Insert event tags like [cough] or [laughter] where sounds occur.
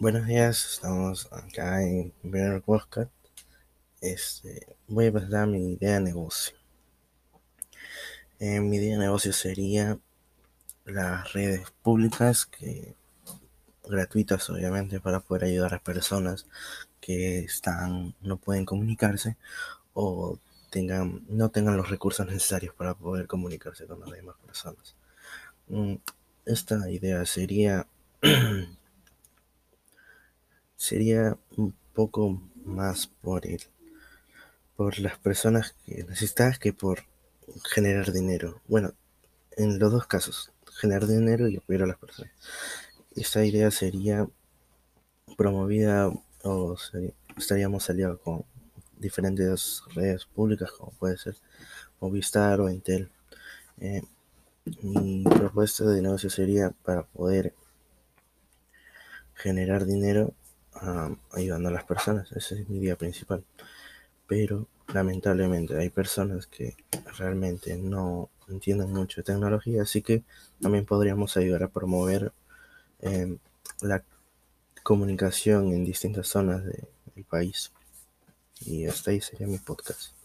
Buenos días, estamos acá en primer podcast. Este, voy a presentar mi idea de negocio. Eh, mi idea de negocio sería las redes públicas que gratuitas obviamente para poder ayudar a personas que están no pueden comunicarse o tengan no tengan los recursos necesarios para poder comunicarse con las demás personas. Mm, esta idea sería [clears throat] sería un poco más por el por las personas que necesitadas que por generar dinero. Bueno, en los dos casos, generar dinero y apoyar a las personas. Esta idea sería promovida o estaríamos aliados con diferentes redes públicas como puede ser Movistar o Intel. Eh, mi propuesta de negocio sería para poder generar dinero ayudando a las personas. Ese es mi idea principal. Pero lamentablemente hay personas que realmente no entienden mucho de tecnología, así que también podríamos ayudar a promover em, la comunicación en distintas zonas del país. Y hasta ahí sería mi podcast.